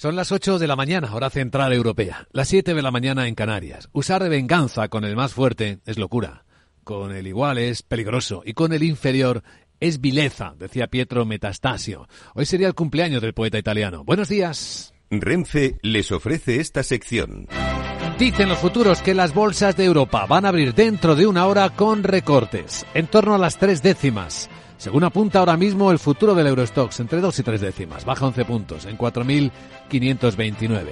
Son las 8 de la mañana, hora central europea, las 7 de la mañana en Canarias. Usar de venganza con el más fuerte es locura, con el igual es peligroso y con el inferior es vileza, decía Pietro Metastasio. Hoy sería el cumpleaños del poeta italiano. Buenos días. Renfe les ofrece esta sección. Dicen los futuros que las bolsas de Europa van a abrir dentro de una hora con recortes, en torno a las tres décimas. Según apunta ahora mismo el futuro del Eurostox, entre dos y tres décimas, baja 11 puntos en 4.529.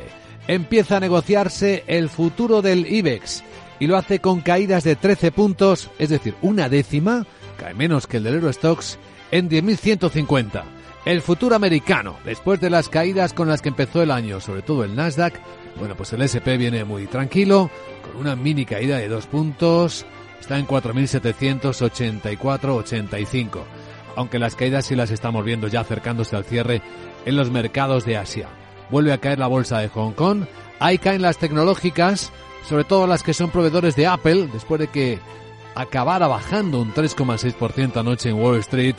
Empieza a negociarse el futuro del IBEX y lo hace con caídas de 13 puntos, es decir, una décima, cae menos que el del Eurostox, en 10.150. El futuro americano, después de las caídas con las que empezó el año, sobre todo el Nasdaq, bueno, pues el SP viene muy tranquilo, con una mini caída de dos puntos, está en 4.784,85, aunque las caídas sí las estamos viendo ya acercándose al cierre en los mercados de Asia. Vuelve a caer la bolsa de Hong Kong, ahí caen las tecnológicas, sobre todo las que son proveedores de Apple, después de que acabara bajando un 3,6% anoche en Wall Street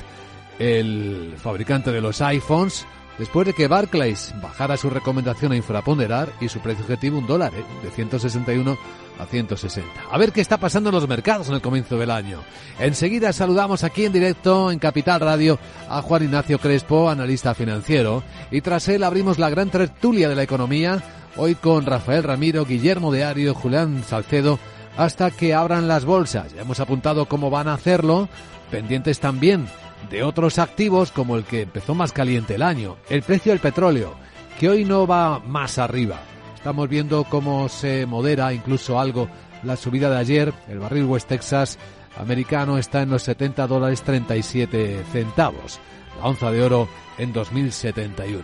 el fabricante de los iPhones, después de que Barclays bajara su recomendación a infraponderar y su precio objetivo un dólar, ¿eh? de 161 a 160. A ver qué está pasando en los mercados en el comienzo del año. Enseguida saludamos aquí en directo en Capital Radio a Juan Ignacio Crespo, analista financiero, y tras él abrimos la gran tertulia de la economía, hoy con Rafael Ramiro, Guillermo de Ario, Julián Salcedo, hasta que abran las bolsas. Ya hemos apuntado cómo van a hacerlo, pendientes también de otros activos como el que empezó más caliente el año, el precio del petróleo, que hoy no va más arriba. Estamos viendo cómo se modera incluso algo la subida de ayer. El barril West Texas americano está en los 70 dólares 37 centavos. La onza de oro en 2071.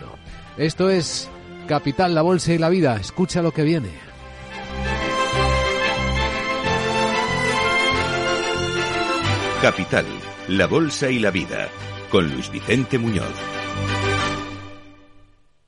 Esto es Capital, la Bolsa y la Vida. Escucha lo que viene. Capital, la Bolsa y la Vida, con Luis Vicente Muñoz.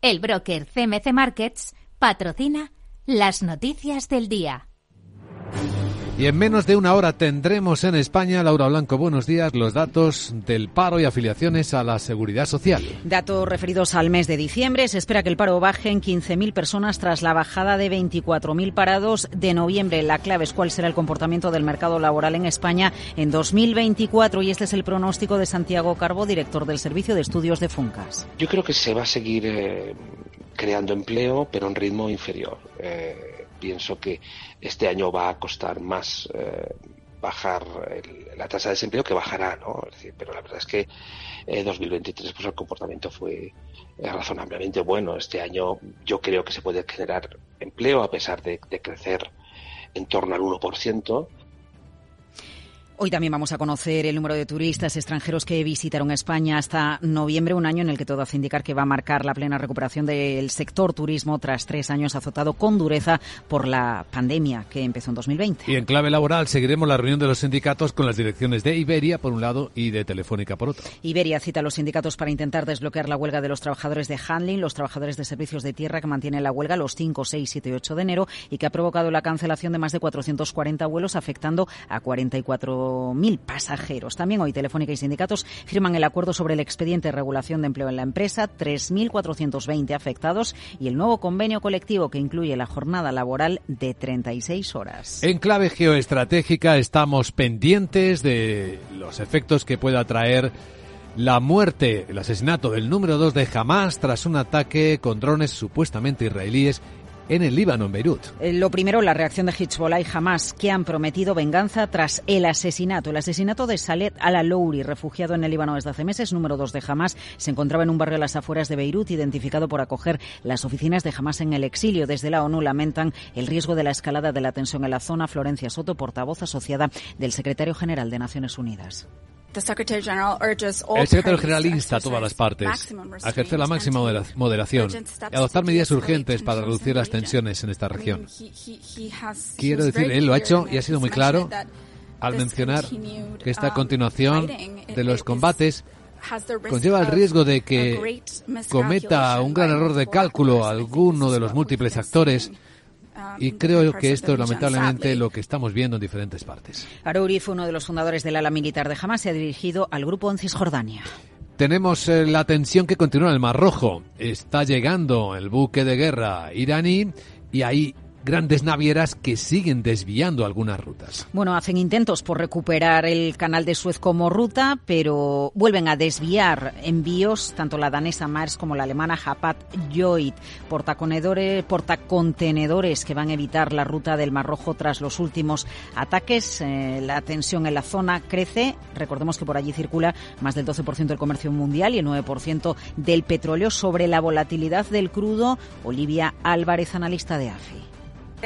El broker CMC Markets patrocina las noticias del día. Y en menos de una hora tendremos en España, Laura Blanco, buenos días, los datos del paro y afiliaciones a la seguridad social. Datos referidos al mes de diciembre. Se espera que el paro baje en 15.000 personas tras la bajada de 24.000 parados de noviembre. La clave es cuál será el comportamiento del mercado laboral en España en 2024 y este es el pronóstico de Santiago Carbo, director del Servicio de Estudios de Funcas. Yo creo que se va a seguir eh, creando empleo, pero en ritmo inferior. Eh, pienso que este año va a costar más eh, bajar el, la tasa de desempleo que bajará, ¿no? Pero la verdad es que en 2023 pues el comportamiento fue eh, razonablemente bueno. Este año yo creo que se puede generar empleo a pesar de, de crecer en torno al 1%. Hoy también vamos a conocer el número de turistas extranjeros que visitaron España hasta noviembre, un año en el que todo hace indicar que va a marcar la plena recuperación del sector turismo tras tres años azotado con dureza por la pandemia que empezó en 2020. Y en clave laboral seguiremos la reunión de los sindicatos con las direcciones de Iberia por un lado y de Telefónica por otro. Iberia cita a los sindicatos para intentar desbloquear la huelga de los trabajadores de handling, los trabajadores de servicios de tierra que mantienen la huelga los 5, 6, 7 y 8 de enero y que ha provocado la cancelación de más de 440 vuelos afectando a 44 mil pasajeros. También hoy Telefónica y sindicatos firman el acuerdo sobre el expediente de regulación de empleo en la empresa, 3.420 afectados y el nuevo convenio colectivo que incluye la jornada laboral de 36 horas. En clave geoestratégica estamos pendientes de los efectos que pueda traer la muerte, el asesinato del número 2 de Hamas tras un ataque con drones supuestamente israelíes en el Líbano, en Beirut. Eh, Lo primero, la reacción de Hezbollah y Hamas, que han prometido venganza tras el asesinato. El asesinato de Saleh al-Alouri, refugiado en el Líbano desde hace meses, número dos de Hamas, se encontraba en un barrio a las afueras de Beirut, identificado por acoger las oficinas de Hamas en el exilio. Desde la ONU lamentan el riesgo de la escalada de la tensión en la zona. Florencia Soto, portavoz asociada del secretario general de Naciones Unidas. El secretario general insta a todas las partes a ejercer la máxima moderación y adoptar medidas urgentes para reducir las tensiones en esta región. Quiero decir, él lo ha hecho y ha sido muy claro al mencionar que esta um, continuación de los combates conlleva el riesgo de que cometa un gran error de cálculo alguno de los múltiples actores y creo que esto es lamentablemente lo que estamos viendo en diferentes partes. Arouri fue uno de los fundadores del ala militar de Hamas y ha dirigido al grupo en Cisjordania. Tenemos eh, la tensión que continúa en el Mar Rojo. Está llegando el buque de guerra iraní y ahí grandes navieras que siguen desviando algunas rutas. Bueno, hacen intentos por recuperar el canal de Suez como ruta, pero vuelven a desviar envíos, tanto la danesa Mars como la alemana Hapag Lloyd, portacontenedores que van a evitar la ruta del Mar Rojo tras los últimos ataques. Eh, la tensión en la zona crece. Recordemos que por allí circula más del 12% del comercio mundial y el 9% del petróleo. Sobre la volatilidad del crudo, Olivia Álvarez, analista de AFI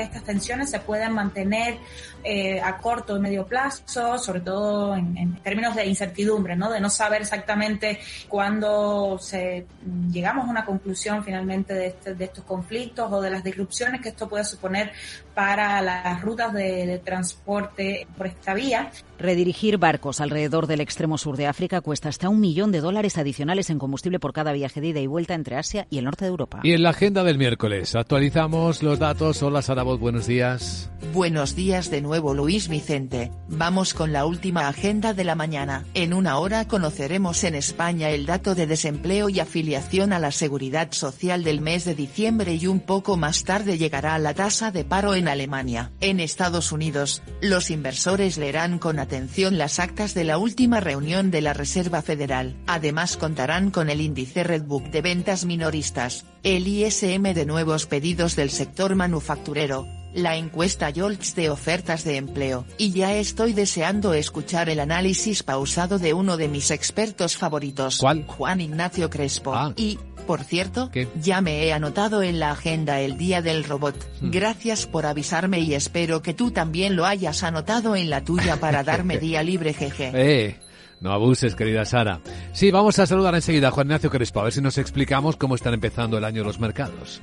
estas tensiones se pueden mantener eh, a corto y medio plazo, sobre todo en, términos de incertidumbre, ¿no? de no saber exactamente cuándo se, llegamos a una conclusión finalmente de, este, de estos conflictos o de las disrupciones que esto puede suponer para las rutas de, de transporte por esta vía. Redirigir barcos alrededor del extremo sur de África cuesta hasta un millón de dólares adicionales en combustible por cada viaje de ida y vuelta entre Asia y el norte de Europa. Y en la agenda del miércoles actualizamos los datos. Hola Buenos días. Buenos días de nuevo Luis Vicente. Vamos con la última agenda de la mañana. En una hora conoceremos en España el dato de desempleo y afiliación a la seguridad social del mes de diciembre y un poco más tarde llegará la tasa de paro en Alemania. En Estados Unidos, los inversores leerán con atención las actas de la última reunión de la Reserva Federal. Además contarán con el índice Redbook de ventas minoristas, el ISM de nuevos pedidos del sector manufacturero, la encuesta Yolts de ofertas de empleo, y ya estoy deseando escuchar el análisis pausado de uno de mis expertos favoritos, Juan Ignacio Crespo. Ah. Y, por cierto, ya me he anotado en la agenda el día del robot. Hmm. Gracias por avisarme y espero que tú también lo hayas anotado en la tuya para darme día libre, jeje. Eh. No abuses, querida Sara. Sí, vamos a saludar enseguida a Juan Ignacio Crespo, a ver si nos explicamos cómo están empezando el año los mercados.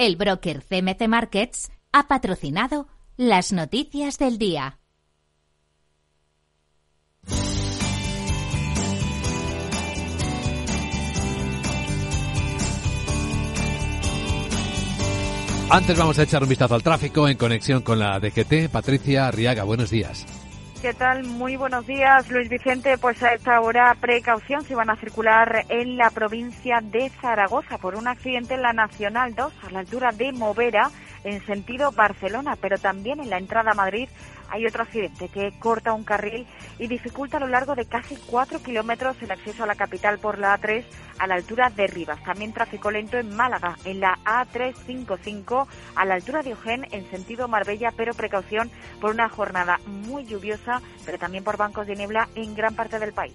El broker CMC Markets ha patrocinado las noticias del día. Antes vamos a echar un vistazo al tráfico en conexión con la DGT. Patricia Arriaga, buenos días. ¿Qué tal? Muy buenos días, Luis Vicente. Pues a esta hora precaución si van a circular en la provincia de Zaragoza por un accidente en la Nacional 2 a la altura de Movera en sentido Barcelona, pero también en la entrada a Madrid hay otro accidente que corta un carril y dificulta a lo largo de casi cuatro kilómetros el acceso a la capital por la A3 a la altura de Rivas. También tráfico lento en Málaga, en la A355 a la altura de Ojén en sentido Marbella, pero precaución por una jornada muy lluviosa, pero también por bancos de niebla en gran parte del país.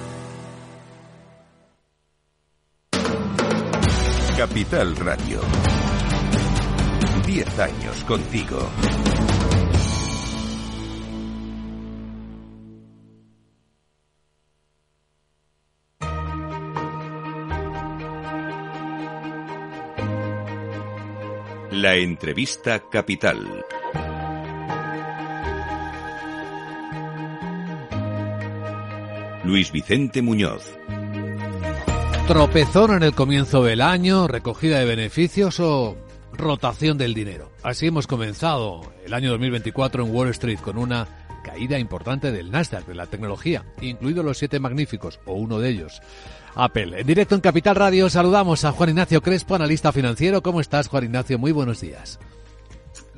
Capital Radio. 10 años contigo. La entrevista capital. Luis Vicente Muñoz. Tropezón en el comienzo del año, recogida de beneficios o rotación del dinero. Así hemos comenzado el año 2024 en Wall Street con una caída importante del Nasdaq, de la tecnología, incluidos los siete magníficos, o uno de ellos. Apple. En directo en Capital Radio saludamos a Juan Ignacio Crespo, analista financiero. ¿Cómo estás, Juan Ignacio? Muy buenos días.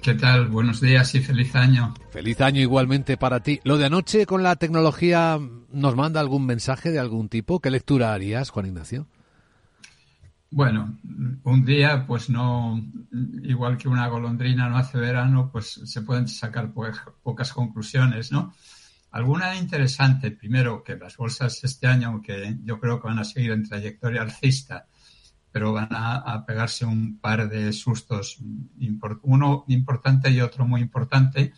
¿Qué tal? Buenos días y feliz año. Feliz año igualmente para ti. Lo de anoche con la tecnología nos manda algún mensaje de algún tipo. ¿Qué lectura harías, Juan Ignacio? Bueno, un día, pues no, igual que una golondrina no hace verano, pues se pueden sacar pocas conclusiones, ¿no? Alguna interesante, primero, que las bolsas este año, aunque yo creo que van a seguir en trayectoria alcista, pero van a, pegarse un par de sustos, uno importante y otro muy importante.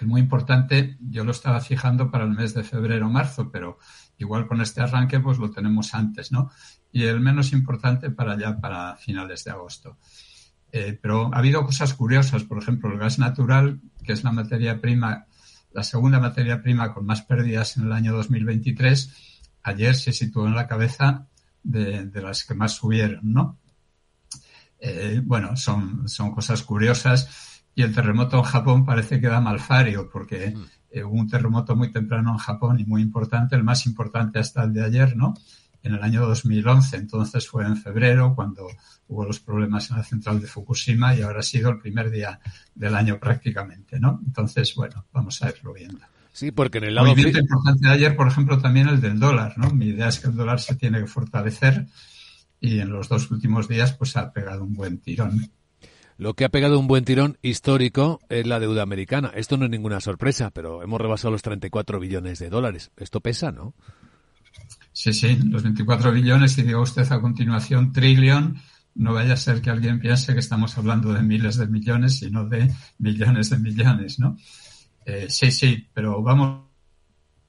El muy importante yo lo estaba fijando para el mes de febrero-marzo, pero igual con este arranque pues lo tenemos antes, ¿no? y el menos importante para ya para finales de agosto. Eh, pero ha habido cosas curiosas, por ejemplo, el gas natural, que es la materia prima, la segunda materia prima con más pérdidas en el año 2023, ayer se situó en la cabeza de, las que más subieron, ¿no? Eh, bueno, son, son cosas curiosas y el terremoto en Japón parece que da malfario porque mm. eh, hubo un terremoto muy temprano en Japón y muy importante, el más importante hasta el de ayer, ¿no? en el año 2011. Entonces fue en febrero cuando hubo los problemas en la central de Fukushima y ahora ha sido el primer día del año prácticamente, ¿no? Entonces, bueno, vamos a irlo viendo. Sí, porque en el lado... Movimiento importante de ayer, por ejemplo, también el del dólar, ¿no? Mi idea es que el dólar se tiene que fortalecer y en los dos últimos días pues ha pegado un buen tirón. Lo que ha pegado un buen tirón histórico es la deuda americana. Esto no es ninguna sorpresa, pero hemos rebasado los 34 billones de dólares. Esto pesa, ¿no? Sí, sí, los 24 billones y digo usted a continuación trillón. No vaya a ser que alguien piense que estamos hablando de miles de millones, sino de millones de millones, ¿no? Eh, sí, sí, pero vamos,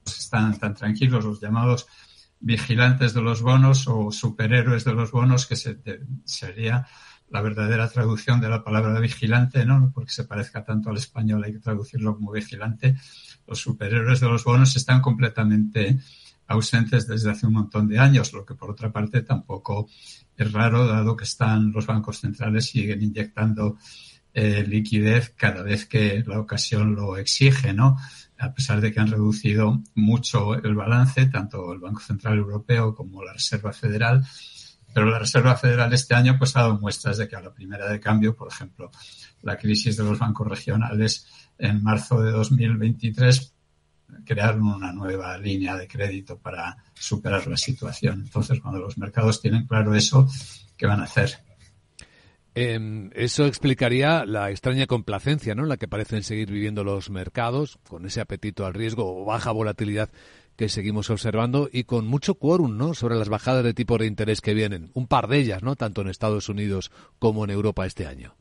están tan tranquilos los llamados vigilantes de los bonos o superhéroes de los bonos, que sería la verdadera traducción de la palabra vigilante, ¿no? Porque se parezca tanto al español, hay que traducirlo como vigilante. Los superhéroes de los bonos están completamente ausentes desde hace un montón de años, lo que por otra parte tampoco es raro, dado que están los bancos centrales siguen inyectando eh, liquidez cada vez que la ocasión lo exige, ¿no? A pesar de que han reducido mucho el balance, tanto el Banco Central Europeo como la Reserva Federal, pero la Reserva Federal este año pues ha dado muestras de que a la primera de cambio, por ejemplo, la crisis de los bancos regionales en marzo de 2023 crear una nueva línea de crédito para superar la situación. Entonces, cuando los mercados tienen claro eso, ¿qué van a hacer? Em, eso explicaría la extraña complacencia, ¿no? La que parecen seguir viviendo los mercados, con ese apetito al riesgo o baja volatilidad que seguimos observando y con mucho quórum, ¿no? Sobre las bajadas de tipo de interés que vienen. Un par de ellas, ¿no? Tanto en Estados Unidos como en Europa este año.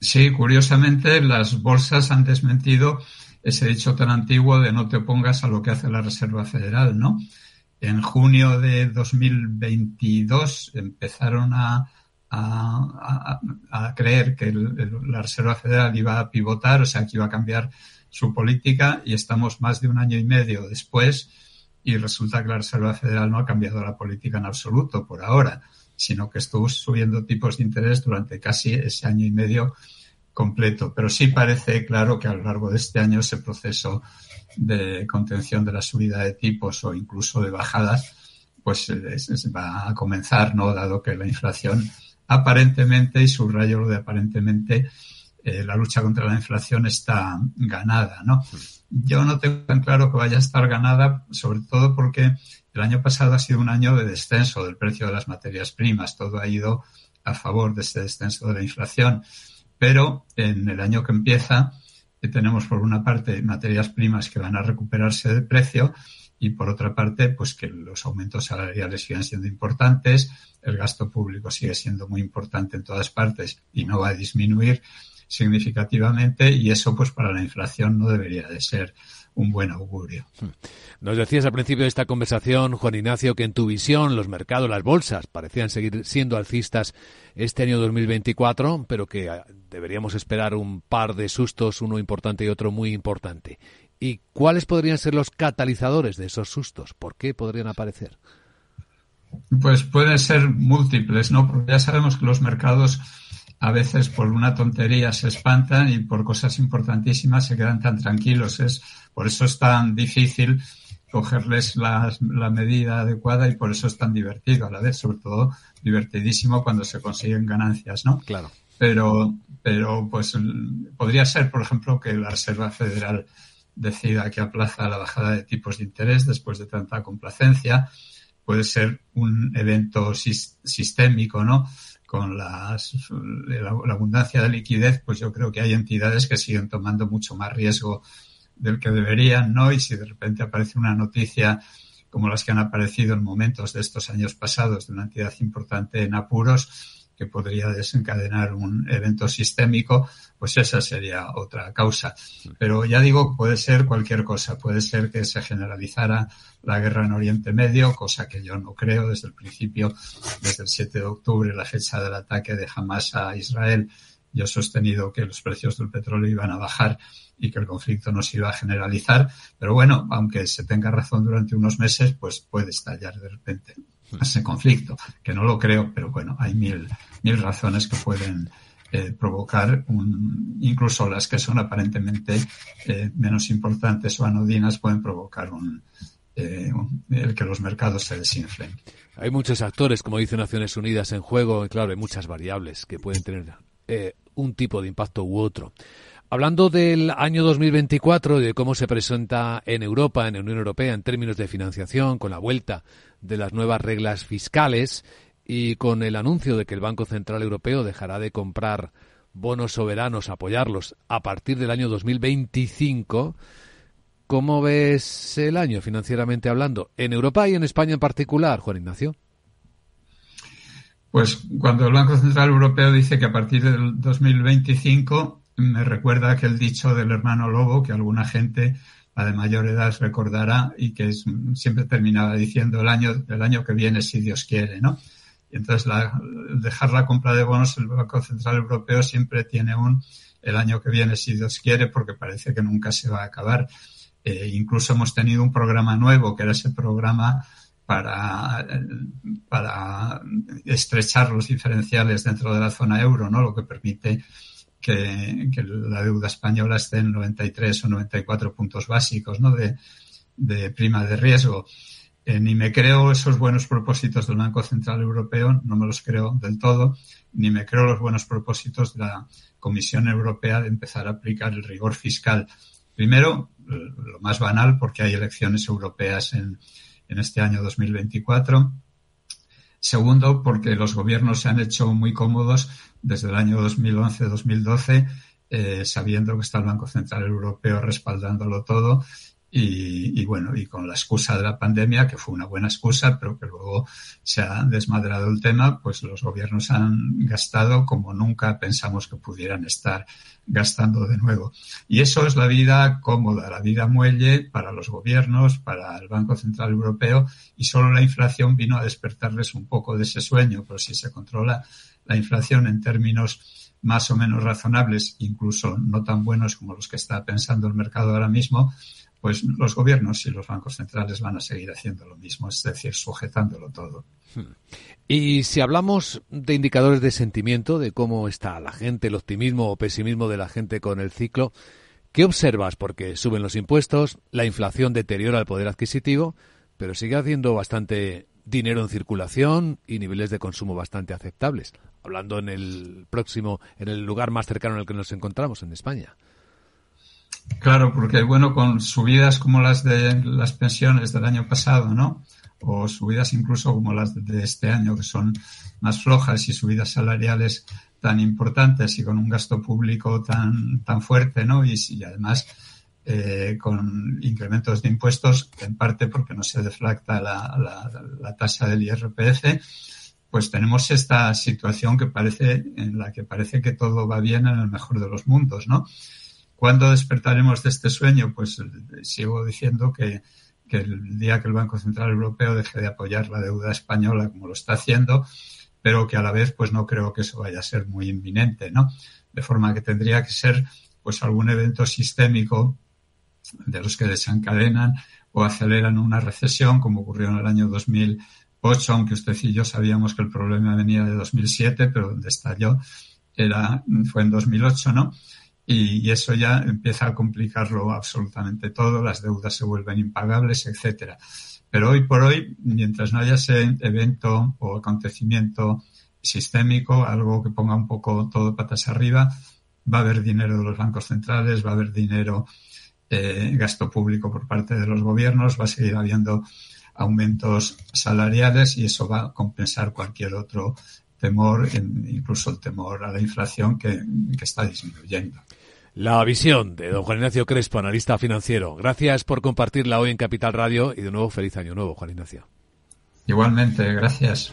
Sí, curiosamente las bolsas han desmentido ese dicho tan antiguo de no te opongas a lo que hace la Reserva Federal, ¿no? En junio de 2022 empezaron a, a, creer que la Reserva Federal iba a pivotar, o sea, que iba a cambiar su política y estamos más de un año y medio después y resulta que la Reserva Federal no ha cambiado la política en absoluto por ahora, sino que estuvo subiendo tipos de interés durante casi ese año y medio completo, pero sí parece claro que a lo largo de este año ese proceso de contención de la subida de tipos o incluso de bajadas, pues va a comenzar, ¿no? Dado que la inflación aparentemente, y subrayo lo de aparentemente, eh, la lucha contra la inflación está ganada, ¿no? Yo no tengo tan claro que vaya a estar ganada, sobre todo porque el año pasado ha sido un año de descenso del precio de las materias primas. Todo ha ido a favor de ese descenso de la inflación. Pero en el año que empieza eh, tenemos por una parte materias primas que van a recuperarse de precio y por otra parte, pues que los aumentos salariales siguen siendo importantes, el gasto público sigue siendo muy importante en todas partes y no va a disminuir significativamente y eso pues para la inflación no debería de ser un buen augurio. Hmm. Nos decías al principio de esta conversación, Juan Ignacio, que en tu visión los mercados, las bolsas, parecían seguir siendo alcistas este año 2024, pero que ah, deberíamos esperar un par de sustos, uno importante y otro muy importante. ¿Y cuáles podrían ser los catalizadores de esos sustos? ¿Por qué podrían aparecer? Pues pueden ser múltiples, ¿no? Porque ya sabemos que los mercados a veces por una tontería se espantan y por cosas importantísimas se quedan tan tranquilos. Es, por eso es tan difícil cogerles la, la medida adecuada y por eso es tan divertido a la vez, sobre todo divertidísimo cuando se consiguen ganancias, ¿no? Claro. Pero, pero pues podría ser, por ejemplo, que la Reserva Federal decida que aplaza la bajada de tipos de interés después de tanta complacencia. Puede ser un evento sistémico, ¿no? Con las, la, abundancia de liquidez, pues yo creo que hay entidades que siguen tomando mucho más riesgo del que deberían, ¿no? Y si de repente aparece una noticia como las que han aparecido en momentos de estos años pasados de una entidad importante en apuros, que podría desencadenar un evento sistémico, pues esa sería otra causa. Pero ya digo, puede ser cualquier cosa. Puede ser que se generalizara la guerra en Oriente Medio, cosa que yo no creo desde el principio, desde el 7 de octubre, la fecha del ataque de Hamas a Israel. Yo he sostenido que los precios del petróleo iban a bajar y que el conflicto no se iba a generalizar. Pero bueno, aunque se tenga razón durante unos meses, pues puede estallar de repente ese conflicto, que no lo creo, pero bueno, hay mil, mil razones que pueden eh, provocar, un, incluso las que son aparentemente eh, menos importantes o anodinas pueden provocar un, eh, el que los mercados se desinflen. Hay muchos actores, como dice Naciones Unidas, en juego, y claro, hay muchas variables que pueden tener un tipo de impacto u otro. Hablando del año 2024 y de cómo se presenta en Europa, en la Unión Europea, en términos de financiación, con la vuelta de las nuevas reglas fiscales y con el anuncio de que el Banco Central Europeo dejará de comprar bonos soberanos, apoyarlos a partir del año 2025, ¿cómo ves el año financieramente hablando? En Europa y en España en particular, Juan Ignacio. Pues cuando el Banco Central Europeo dice que a partir del 2025 me recuerda aquel dicho del hermano Lobo que alguna gente, la de mayor edad, recordará y que siempre terminaba diciendo el año, el año que viene, si Dios quiere, ¿no? Y entonces la, dejar la compra de bonos, el Banco Central Europeo siempre tiene un el año que viene, si Dios quiere, porque parece que nunca se va a acabar. Eh, incluso hemos tenido un programa nuevo, que era ese programa para, para estrechar los diferenciales dentro de la zona euro, ¿no? Lo que permite que, la deuda española esté en 93 o 94 puntos básicos ¿no? de, de prima de riesgo. Eh, ni me creo esos buenos propósitos del Banco Central Europeo, no me los creo del todo, ni me creo los buenos propósitos de la Comisión Europea de empezar a aplicar el rigor fiscal. Primero, lo más banal, porque hay elecciones europeas en, en este año 2024. Segundo, porque los gobiernos se han hecho muy cómodos desde el año 2011-2012, eh, sabiendo que está el Banco Central Europeo respaldándolo todo y, bueno, y con la excusa de la pandemia, que fue una buena excusa, pero que luego se ha desmadrado el tema, pues los gobiernos han gastado como nunca pensamos que pudieran estar gastando de nuevo. Y eso es la vida cómoda, la vida muelle para los gobiernos, para el Banco Central Europeo, y solo la inflación vino a despertarles un poco de ese sueño, pero si se controla la inflación en términos más o menos razonables, incluso no tan buenos como los que está pensando el mercado ahora mismo, pues los gobiernos y los bancos centrales van a seguir haciendo lo mismo, es decir, sujetándolo todo. Hmm. Y si hablamos de indicadores de sentimiento, de cómo está la gente, el optimismo o pesimismo de la gente con el ciclo, ¿qué observas? Porque suben los impuestos, la inflación deteriora el poder adquisitivo, pero sigue haciendo bastante dinero en circulación y niveles de consumo bastante aceptables. Hablando en el próximo, en el lugar más cercano en el que nos encontramos, en España. Claro, porque bueno, con subidas como las de las pensiones del año pasado, ¿no? O subidas incluso como las de este año, que son más flojas y subidas salariales tan importantes y con un gasto público tan, tan fuerte, ¿no? Y, y además eh, con incrementos de impuestos, en parte porque no se deflacta la, tasa del IRPF, pues tenemos esta situación que parece, en la que parece que todo va bien en el mejor de los mundos, ¿no? ¿Cuándo despertaremos de este sueño? Pues eh, sigo diciendo que, que el día que el Banco Central Europeo deje de apoyar la deuda española como lo está haciendo, pero que a la vez pues no creo que eso vaya a ser muy inminente, ¿no? De forma que tendría que ser pues algún evento sistémico de los que desencadenan o aceleran una recesión, como ocurrió en el año 2008, aunque usted y yo sabíamos que el problema venía de 2007, pero donde estalló era, fue en 2008, ¿no? Y, eso ya empieza a complicarlo absolutamente todo, las deudas se vuelven impagables, etcétera. Pero hoy por hoy, mientras no haya ese evento o acontecimiento sistémico, algo que ponga un poco todo patas arriba, va a haber dinero de los bancos centrales, va a haber dinero eh, gasto público por parte de los gobiernos, va a seguir habiendo aumentos salariales y eso va a compensar cualquier otro temor, incluso el temor a la inflación que, que está disminuyendo. La visión de don Juan Ignacio Crespo, analista financiero. Gracias por compartirla hoy en Capital Radio y de nuevo feliz año nuevo, Juan Ignacio. Igualmente, gracias.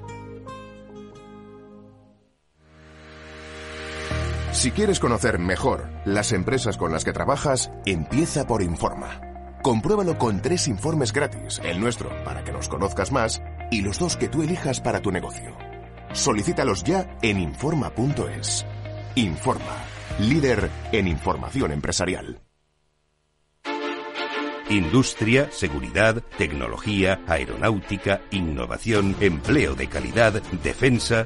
Si quieres conocer mejor las empresas con las que trabajas, empieza por Informa. Compruébalo con tres informes gratis, el nuestro para que nos conozcas más y los dos que tú elijas para tu negocio. Solicítalos ya en Informa.es. Informa, líder en información empresarial. Industria, seguridad, tecnología, aeronáutica, innovación, empleo de calidad, defensa.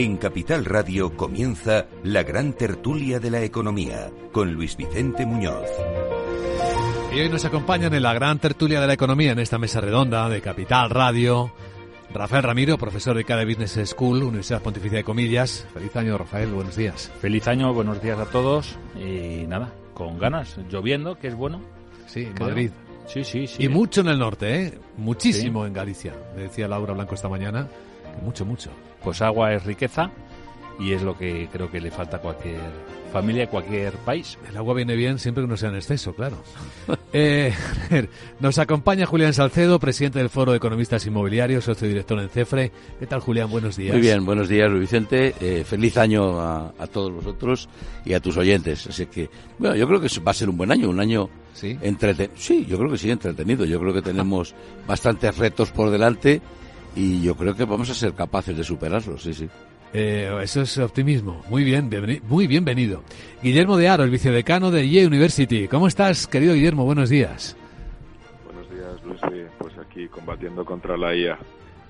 En Capital Radio comienza la gran tertulia de la economía con Luis Vicente Muñoz. Y hoy nos acompañan en la gran tertulia de la economía en esta mesa redonda de Capital Radio. Rafael Ramiro, profesor de cada Business School, Universidad Pontificia de Comillas. Feliz año, Rafael, buenos días. Feliz año, buenos días a todos. Y nada, con ganas, lloviendo, que es bueno. Sí, en Madrid. Sí, sí, sí. Y mucho en el norte, ¿eh? Muchísimo en Galicia. Me decía Laura Blanco esta mañana. mucho, mucho pues agua es riqueza y es lo que creo que le falta a cualquier familia, a cualquier país. El agua viene bien siempre que no sea en exceso, claro. eh, nos acompaña Julián Salcedo, presidente del Foro de Economistas Inmobiliarios, socio director en CEFRE. ¿Qué tal, Julián? Buenos días. Muy bien, buenos días, Luis Vicente. Eh, feliz año a, todos vosotros y a tus oyentes. Así que, bueno, yo creo que va a ser un buen año, un año ¿Sí? entretenido. Sí, yo creo que sí, entretenido. Yo creo que tenemos bastantes retos por delante y yo creo que vamos a ser capaces de superarlo, sí, sí. Eh, eso es optimismo. Muy bien, muy bienvenido. Guillermo de Aro, el vicedecano de Yale University. ¿Cómo estás, querido Guillermo? Buenos días. Buenos días, Luis. Pues aquí combatiendo contra la IA.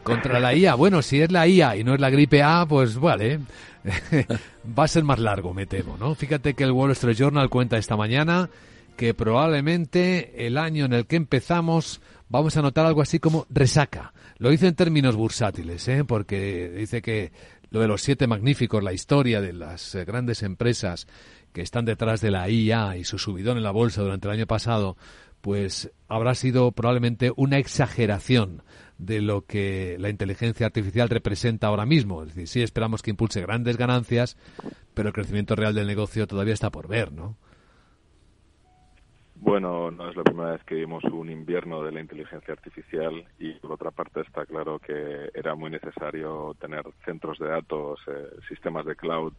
Contra la IA. Bueno, si es la IA y no es la gripe A, pues vale. Va a ser más largo, me temo, ¿no? Fíjate que el Wall Street Journal cuenta esta mañana que probablemente el año en el que empezamos vamos a notar algo así como resaca. Lo dice en términos bursátiles, ¿eh? porque dice que lo de los siete magníficos, la historia de las eh, grandes empresas que están detrás de la IA y su subidón en la bolsa durante el año pasado, pues habrá sido probablemente una exageración de lo que la inteligencia artificial representa ahora mismo. Es decir, sí esperamos que impulse grandes ganancias, pero el crecimiento real del negocio todavía está por ver, ¿no? Bueno, no es la primera vez que vimos un invierno de la inteligencia artificial y por otra parte está claro que era muy necesario tener centros de datos, eh, sistemas de cloud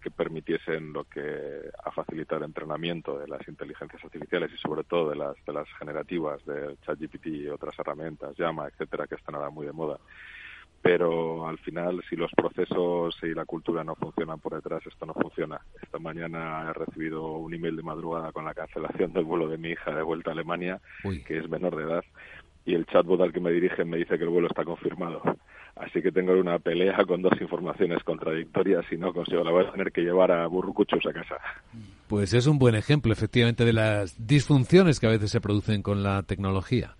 que permitiesen lo que a facilitar el entrenamiento de las inteligencias artificiales y sobre todo de las de las generativas de ChatGPT y otras herramientas, Llama, etcétera, que están ahora muy de moda pero al final si los procesos y la cultura no funcionan por detrás, esto no funciona. Esta mañana he recibido un email de madrugada con la cancelación del vuelo de mi hija de vuelta a Alemania, que es menor de edad, y el chatbot al que me dirigen me dice que el vuelo está confirmado. Así que tengo una pelea con dos informaciones contradictorias y no consigo. La voy a tener que llevar a burrucuchos a casa. Pues es un buen ejemplo, efectivamente, de las disfunciones que a veces se producen con la tecnología.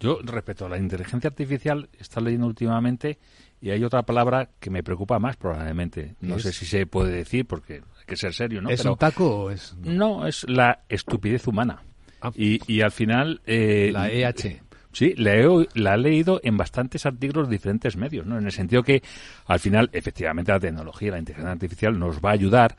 Yo, respecto a la inteligencia artificial, estado leyendo últimamente y hay otra palabra que me preocupa más probablemente. No sé si se puede decir porque hay que ser serio, ¿no? ¿Es un taco o es...? No, es la estupidez humana. Ah. Y, y, al final... Eh, la EH. Sí, la he, la he leído en bastantes artículos de diferentes medios, ¿no? En el sentido que, al final, efectivamente, la tecnología, la inteligencia artificial nos va a ayudar,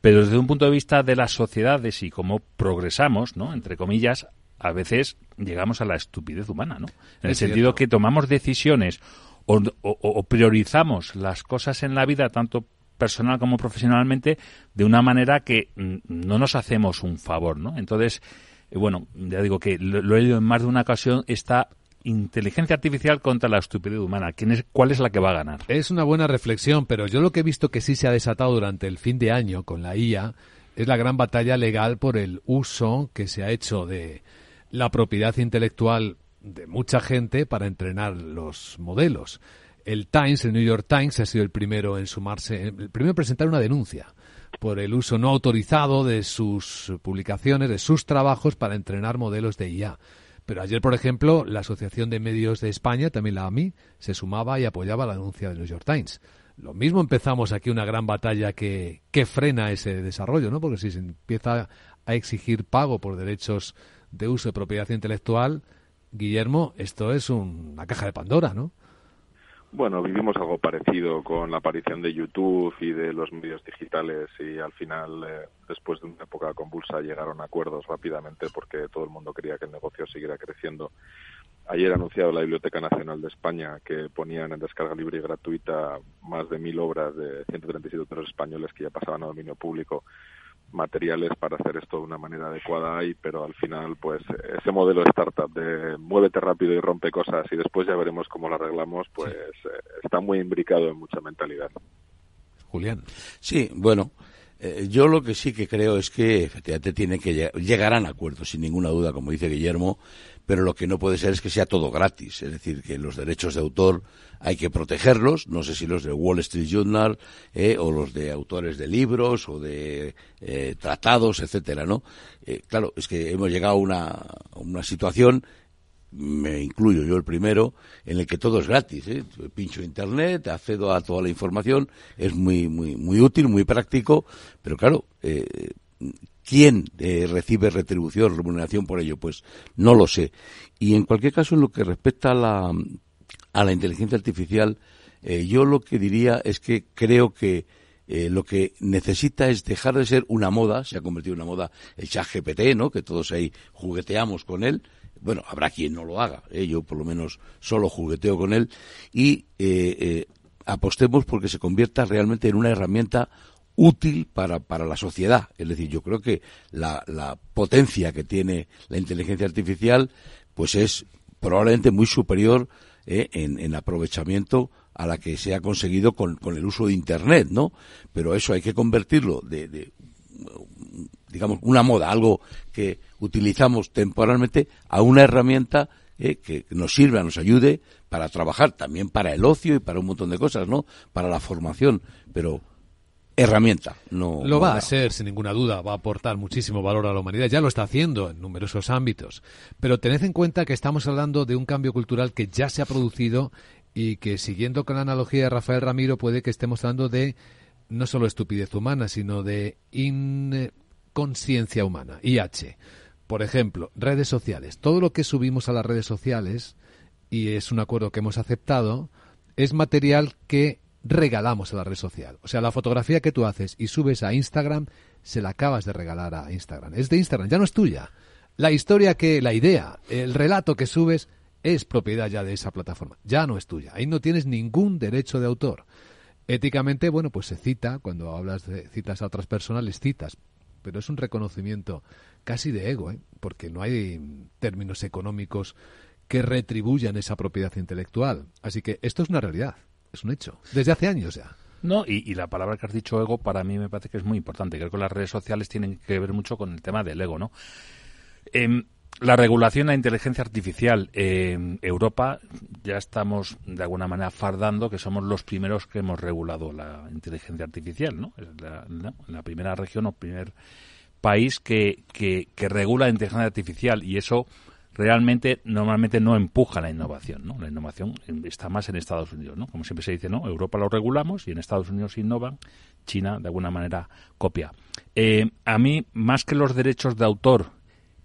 pero desde un punto de vista de las sociedades y cómo progresamos, ¿no? Entre comillas, a veces llegamos a la estupidez humana, ¿no? En el sentido que tomamos decisiones o, priorizamos las cosas en la vida, tanto personal como profesionalmente, de una manera que no nos hacemos un favor, ¿no? Entonces, eh, bueno, ya digo que lo, he leído en más de una ocasión, esta inteligencia artificial contra la estupidez humana. ¿Quién es, ¿Cuál es la que va a ganar? Es una buena reflexión, pero yo lo que he visto que sí se ha desatado durante el fin de año con la IA es la gran batalla legal por el uso que se ha hecho de, la propiedad intelectual de mucha gente para entrenar los modelos. El Times, el New York Times, ha sido el primero en sumarse, el primero en presentar una denuncia por el uso no autorizado de sus publicaciones, de sus trabajos para entrenar modelos de IA. Pero ayer, por ejemplo, la Asociación de Medios de España, también la AMI, se sumaba y apoyaba la denuncia del New York Times. Lo mismo empezamos aquí una gran batalla que, que frena ese desarrollo, ¿no? Porque si se empieza a exigir pago por derechos de uso de propiedad intelectual, Guillermo, esto es una caja de Pandora, ¿no? Bueno, vivimos algo parecido con la aparición de YouTube y de los medios digitales y al final, eh, después de una época convulsa, llegaron acuerdos rápidamente porque todo el mundo quería que el negocio siguiera creciendo. Ayer anunciado la Biblioteca Nacional de España que ponían en descarga libre y gratuita más de mil obras de 137 autores españoles que ya pasaban a dominio público materiales para hacer esto de una manera adecuada ahí, pero al final, pues ese modelo de startup de muévete rápido y rompe cosas y después ya veremos cómo lo arreglamos, pues eh, está muy imbricado en mucha mentalidad. Julián. Sí, bueno, eh, yo lo que sí que creo es que efectivamente tiene que llegarán a acuerdos, sin ninguna duda, como dice Guillermo, pero lo que no puede ser es que sea todo gratis. Es decir, que los derechos de autor hay que protegerlos, no sé si los de Wall Street Journal eh, o los de autores de libros o de eh, tratados, etcétera, ¿no? claro, es que hemos llegado a una, una situación me incluyo yo el primero, en el que todo es gratis. ¿eh? Pincho internet, accedo a toda la información, es muy, muy, muy útil, muy práctico, pero claro, eh, ¿quién eh, recibe retribución, remuneración por ello? Pues no lo sé. Y en cualquier caso, en lo que respecta a la, a la inteligencia artificial, eh, yo lo que diría es que creo que eh, lo que necesita es dejar de ser una moda, se ha convertido en una moda el chat GPT, ¿no? Que todos ahí jugueteamos con él, bueno, habrá quien no lo haga, yo por lo menos solo jugueteo con él, y apostemos porque se convierta realmente en una herramienta útil para, para la sociedad. Es decir, yo creo que la, la potencia que tiene la inteligencia artificial pues es probablemente muy superior en, en, aprovechamiento a la que se ha conseguido con, con, el uso de Internet, ¿no? Pero eso hay que convertirlo de, de digamos, una moda, algo que utilizamos temporalmente, a una herramienta eh, que nos sirva, nos ayude para trabajar, también para el ocio y para un montón de cosas, ¿no? Para la formación, pero herramienta. No, lo va a ser, sin ninguna duda, va a aportar muchísimo valor a la humanidad, ya lo está haciendo en numerosos ámbitos. Pero tened en cuenta que estamos hablando de un cambio cultural que ya se ha producido y que, siguiendo con la analogía de Rafael Ramiro, puede que estemos hablando de no solo estupidez humana, sino de in conciencia humana, IH. Por ejemplo, redes sociales. Todo lo que subimos a las redes sociales, y es un acuerdo que hemos aceptado, es material que regalamos a la red social. O sea, la fotografía que tú haces y subes a Instagram se la acabas de regalar a Instagram. Es de Instagram, ya no es tuya. La historia que, la idea, el relato que subes es propiedad ya de esa plataforma. Ya no es tuya. Ahí no tienes ningún derecho de autor. Éticamente, bueno, pues se cita, cuando hablas de citas a otras personas, les citas. Pero es un reconocimiento casi de ego, ¿eh? porque no hay términos económicos que retribuyan esa propiedad intelectual. Así que esto es una realidad, es un hecho, desde hace años ya. No, y, la palabra que has dicho ego para mí me parece que es muy importante. Creo que las redes sociales tienen que ver mucho con el tema del ego, ¿no? Em, la regulación de la inteligencia artificial en Europa ya estamos de alguna manera fardando que somos los primeros que hemos regulado la inteligencia artificial, ¿no? Es la, primera región o primer país que, que, que regula la inteligencia artificial y eso realmente normalmente no empuja la innovación, ¿no? La innovación está más en Estados Unidos, ¿no? Como siempre se dice, ¿no? Europa lo regulamos y en Estados Unidos innovan, China de alguna manera copia. Eh, a mí, más que los derechos de autor,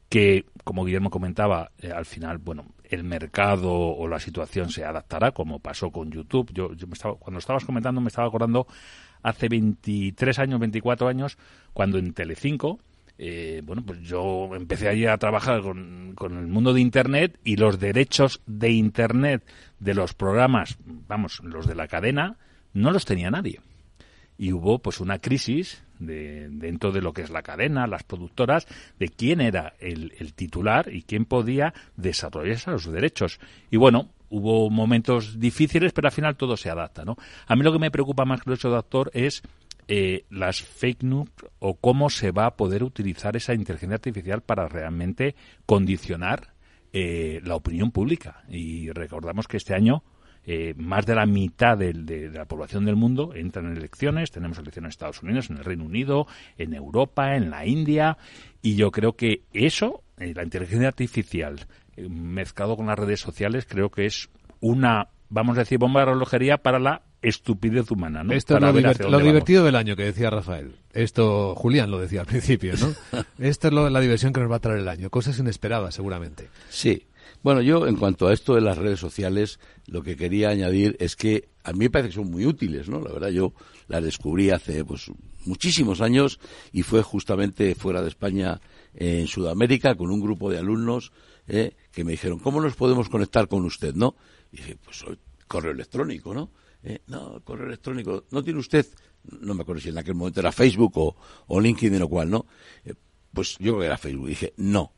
que, como Guillermo comentaba, eh, al final, bueno, el mercado o la situación se adaptará, como pasó con YouTube. Yo, yo me estaba, cuando estabas comentando me estaba acordando hace 23 años, 24 años, cuando en Telecinco eh, bueno, pues yo empecé allí a trabajar con, con, el mundo de Internet y los derechos de Internet de los programas, vamos, los de la cadena, no los tenía nadie. Y hubo pues una crisis de, dentro de lo que es la cadena, las productoras, de quién era el, titular y quién podía desarrollar esos derechos. Y bueno, hubo momentos difíciles, pero al final todo se adapta, ¿no? A mí lo que me preocupa más que el hecho de actor es eh, las fake news o cómo se va a poder utilizar esa inteligencia artificial para realmente condicionar eh, la opinión pública. Y recordamos que este año eh, más de la mitad de, la población del mundo entra en elecciones. Tenemos elecciones en Estados Unidos, en el Reino Unido, en Europa, en la India. Y yo creo que eso, la inteligencia artificial mezclado con las redes sociales, creo que es una, vamos a decir, bomba de relojería para la estupidez humana, ¿no? Esto es lo, divertido del año que decía Rafael. Esto, Julián lo decía al principio, ¿no? Esto es la diversión que nos va a traer el año. Cosas inesperadas, seguramente. Sí. Bueno, yo en cuanto a esto de las redes sociales, lo que quería añadir es que a mí me parece que son muy útiles, ¿no? La verdad, yo las descubrí hace pues muchísimos años y fue justamente fuera de España, en Sudamérica, con un grupo de alumnos eh, que me dijeron, ¿cómo nos podemos conectar con usted, no? Y dije, pues correo electrónico, ¿no? Eh, no, correo electrónico, ¿no tiene usted? No me acuerdo si en aquel momento era Facebook o, o LinkedIn o cual, ¿no? Eh, pues yo creo que era Facebook. dije, no.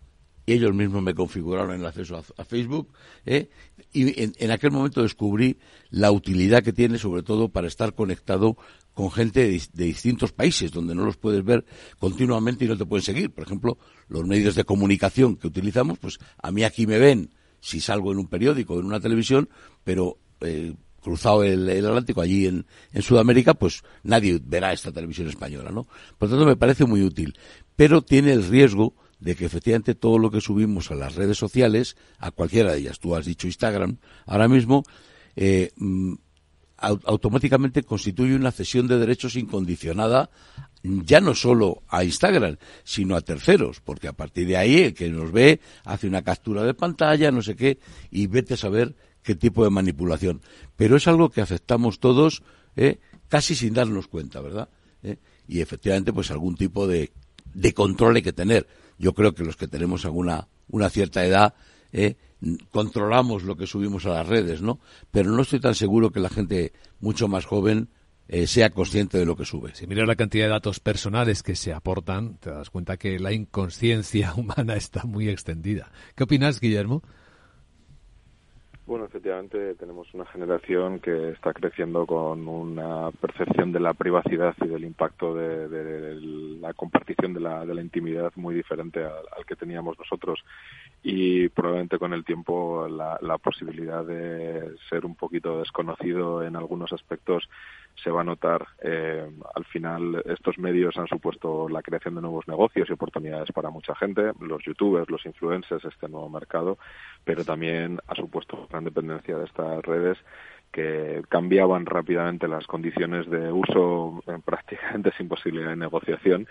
Y ellos mismos me configuraron el acceso a, Facebook. ¿eh? Y en, aquel momento descubrí la utilidad que tiene, sobre todo para estar conectado con gente de, de, distintos países, donde no los puedes ver continuamente y no te pueden seguir. Por ejemplo, los medios de comunicación que utilizamos, pues a mí aquí me ven si salgo en un periódico o en una televisión, pero eh, cruzado el, Atlántico allí en, en, Sudamérica, pues nadie verá esta televisión española, ¿no? Por lo tanto, me parece muy útil. Pero tiene el riesgo de que efectivamente todo lo que subimos a las redes sociales, a cualquiera de ellas, tú has dicho Instagram, ahora mismo, eh, mm, automáticamente constituye una cesión de derechos incondicionada ya no solo a Instagram, sino a terceros, porque a partir de ahí el que nos ve hace una captura de pantalla, no sé qué, y vete a saber qué tipo de manipulación. Pero es algo que aceptamos todos ¿eh? casi sin darnos cuenta, ¿verdad? ¿Eh? Y efectivamente, pues algún tipo de, de, control hay que tener. Yo creo que los que tenemos alguna una cierta edad ¿eh? controlamos lo que subimos a las redes, ¿no? Pero no estoy tan seguro que la gente mucho más joven sea consciente de lo que sube. Si miras la cantidad de datos personales que se aportan, te das cuenta que la inconsciencia humana está muy extendida. ¿Qué opinas, Guillermo? Bueno, efectivamente tenemos una generación que está creciendo con una percepción de la privacidad y del impacto de, la compartición de la, de la, intimidad muy diferente al, que teníamos nosotros y probablemente con el tiempo la, la posibilidad de ser un poquito desconocido en algunos aspectos se va a notar. Eh, al final, estos medios han supuesto la creación de nuevos negocios y oportunidades para mucha gente, los youtubers, los influencers, este nuevo mercado, pero también ha supuesto gran dependencia de estas redes que cambiaban rápidamente las condiciones de uso prácticamente sin posibilidad de negociación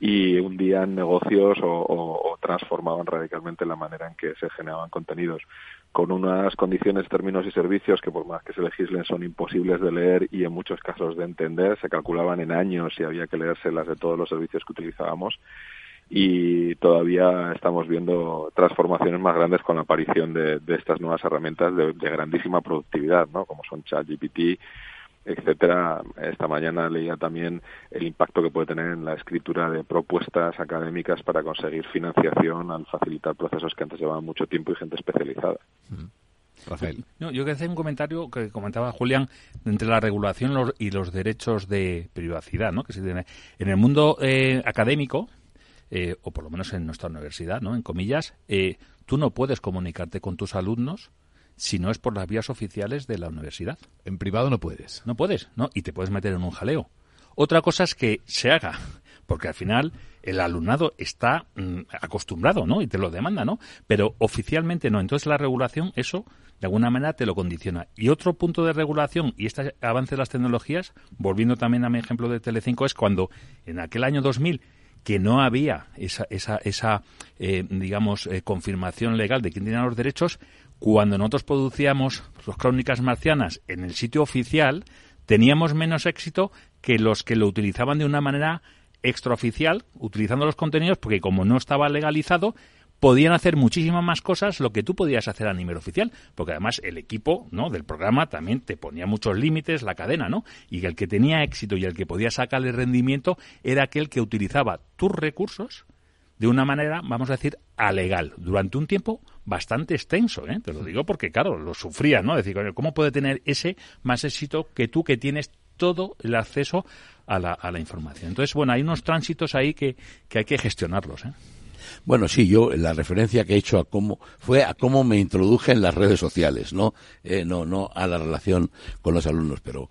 y hundían negocios o, transformaban radicalmente la manera en que se generaban contenidos con unas condiciones, términos y servicios que por más que se legislen son imposibles de leer y en muchos casos de entender, se calculaban en años y había que leerse las de todos los servicios que utilizábamos y todavía estamos viendo transformaciones más grandes con la aparición de, estas nuevas herramientas de, de, grandísima productividad, ¿no? como son ChatGPT, etcétera. Esta mañana leía también el impacto que puede tener en la escritura de propuestas académicas para conseguir financiación al facilitar procesos que antes llevaban mucho tiempo y gente especializada. Rafael. yo quería hacer un comentario que comentaba Julián entre la regulación y los derechos de privacidad, ¿no? Que se tiene en el mundo eh, académico. Eh, o por lo menos en nuestra universidad, ¿no? En comillas, eh, tú no puedes comunicarte con tus alumnos si no es por las vías oficiales de la universidad. En privado no puedes. No puedes, ¿no? Y te puedes meter en un jaleo. Otra cosa es que se haga, porque al final el alumnado está mm, acostumbrado, ¿no? Y te lo demanda, ¿no? Pero oficialmente no. Entonces la regulación, eso, de alguna manera te lo condiciona. Y otro punto de regulación, y este avance de las tecnologías, volviendo también a mi ejemplo de Telecinco, es cuando en aquel año 2000 que no había esa, esa, esa eh, digamos, eh, confirmación legal de quién tenía los derechos, cuando nosotros producíamos las crónicas marcianas en el sitio oficial, teníamos menos éxito que los que lo utilizaban de una manera extraoficial, utilizando los contenidos, porque como no estaba legalizado, podían hacer muchísimas más cosas lo que tú podías hacer a nivel oficial, porque además el equipo ¿no? del programa también te ponía muchos límites, la cadena, ¿no? Y el que tenía éxito y el que podía sacarle rendimiento era aquel que utilizaba tus recursos de una manera, vamos a decir, alegal, durante un tiempo bastante extenso, ¿eh? te lo digo porque, claro, lo sufría, ¿no? Decir, ¿cómo puede tener ese más éxito que tú que tienes todo el acceso a la, a la información? Entonces, bueno, hay unos tránsitos ahí que, que hay que gestionarlos, ¿eh? Bueno, sí, yo la referencia que he hecho a cómo fue a cómo me introduje en las redes sociales, no, eh, no, no a la relación con los alumnos, pero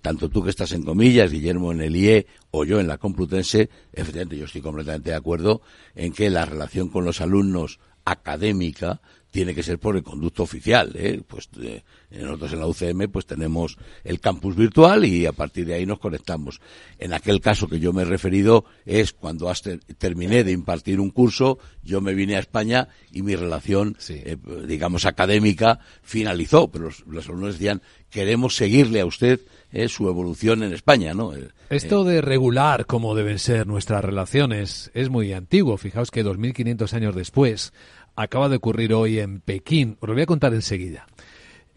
tanto tú que estás en comillas, Guillermo en el IE o yo en la Complutense, efectivamente yo estoy completamente de acuerdo en que la relación con los alumnos académica tiene que ser por el conducto oficial. ¿eh? Pues eh, nosotros en la UCM pues tenemos el campus virtual y a partir de ahí nos conectamos. En aquel caso que yo me he referido es cuando terminé de impartir un curso, yo me vine a España y mi relación, eh, digamos, académica finalizó. Pero los, alumnos decían, queremos seguirle a usted eh, su evolución en España, ¿no? Eh, Esto de regular cómo deben ser nuestras relaciones es muy antiguo. Fijaos que 2.500 años después acaba de ocurrir hoy en Pekín. Os lo voy a contar enseguida.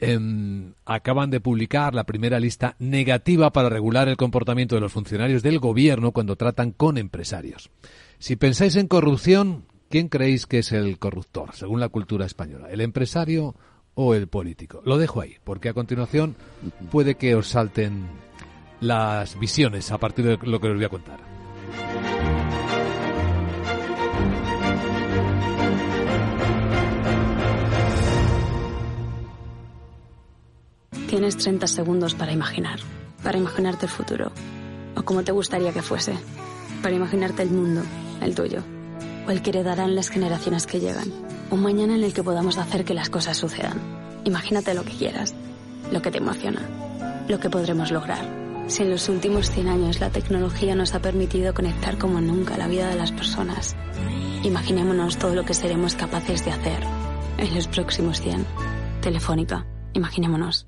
Em, acaban de publicar la primera lista negativa para regular el comportamiento de los funcionarios del gobierno cuando tratan con empresarios. Si pensáis en corrupción, ¿quién creéis que es el corruptor, según la cultura española? ¿El empresario o el político? Lo dejo ahí, porque a continuación puede que os salten las visiones a partir de lo que os voy a contar. Tienes 30 segundos para imaginar, para imaginarte el futuro, o como te gustaría que fuese, para imaginarte el mundo, el tuyo, o el que heredarán las generaciones que llegan, un mañana en el que podamos hacer que las cosas sucedan. Imagínate lo que quieras, lo que te emociona, lo que podremos lograr. Si en los últimos 100 años la tecnología nos ha permitido conectar como nunca la vida de las personas, imaginémonos todo lo que seremos capaces de hacer en los próximos 100. Telefónica, imaginémonos.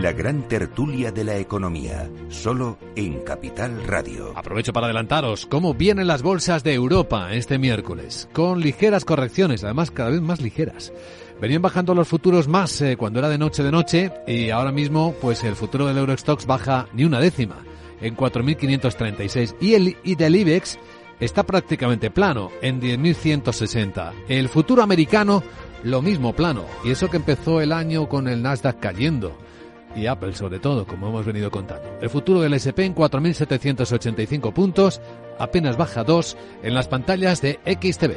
La gran tertulia de la economía, solo en Capital Radio. Aprovecho para adelantaros cómo vienen las bolsas de Europa este miércoles, con ligeras correcciones, además cada vez más ligeras. Venían bajando los futuros más eh, cuando era de noche de noche y ahora mismo pues el futuro del Eurostox baja ni una décima en 4.536 y el y del IBEX está prácticamente plano en 10.160. El futuro americano lo mismo plano y eso que empezó el año con el Nasdaq cayendo y Apple sobre todo, como hemos venido contando. El futuro del SP en 4.785 puntos, apenas baja 2 en las pantallas de XTV.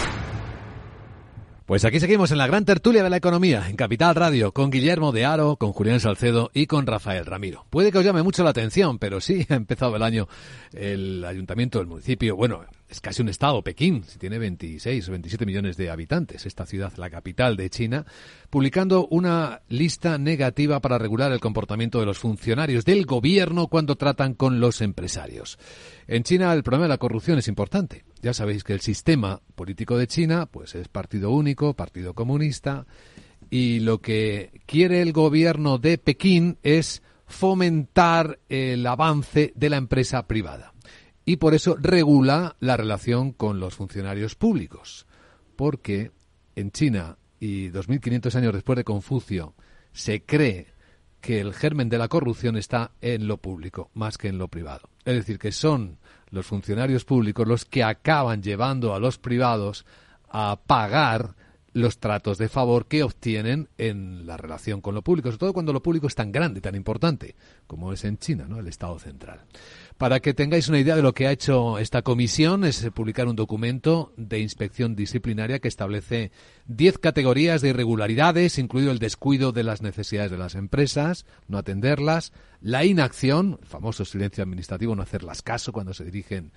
Pues aquí seguimos en la gran tertulia de la economía, en Capital Radio, con Guillermo de Aro, con Julián Salcedo y con Rafael Ramiro. Puede que os llame mucho la atención, pero sí ha empezado el año el ayuntamiento del municipio, bueno, es casi un estado, Pekín, si tiene 26 o 27 millones de habitantes, esta ciudad, la capital de China, publicando una lista negativa para regular el comportamiento de los funcionarios del gobierno cuando tratan con los empresarios. En China el problema de la corrupción es importante. Ya sabéis que el sistema político de China pues es partido único, partido comunista, y lo que quiere el gobierno de Pekín es fomentar el avance de la empresa privada y por eso regula la relación con los funcionarios públicos. Porque en China, y 2.500 años después de Confucio, se cree que el germen de la corrupción está en lo público más que en lo privado. Es decir, que son los funcionarios públicos los que acaban llevando a los privados a pagar los tratos de favor que obtienen en la relación con lo público, sobre todo cuando lo público es tan grande, tan importante, como es en China, ¿no? el Estado central. Para que tengáis una idea de lo que ha hecho esta comisión, es publicar un documento de inspección disciplinaria que establece 10 categorías de irregularidades, incluido el descuido de las necesidades de las empresas, no atenderlas, la inacción, el famoso silencio administrativo, no hacerlas caso cuando se dirigen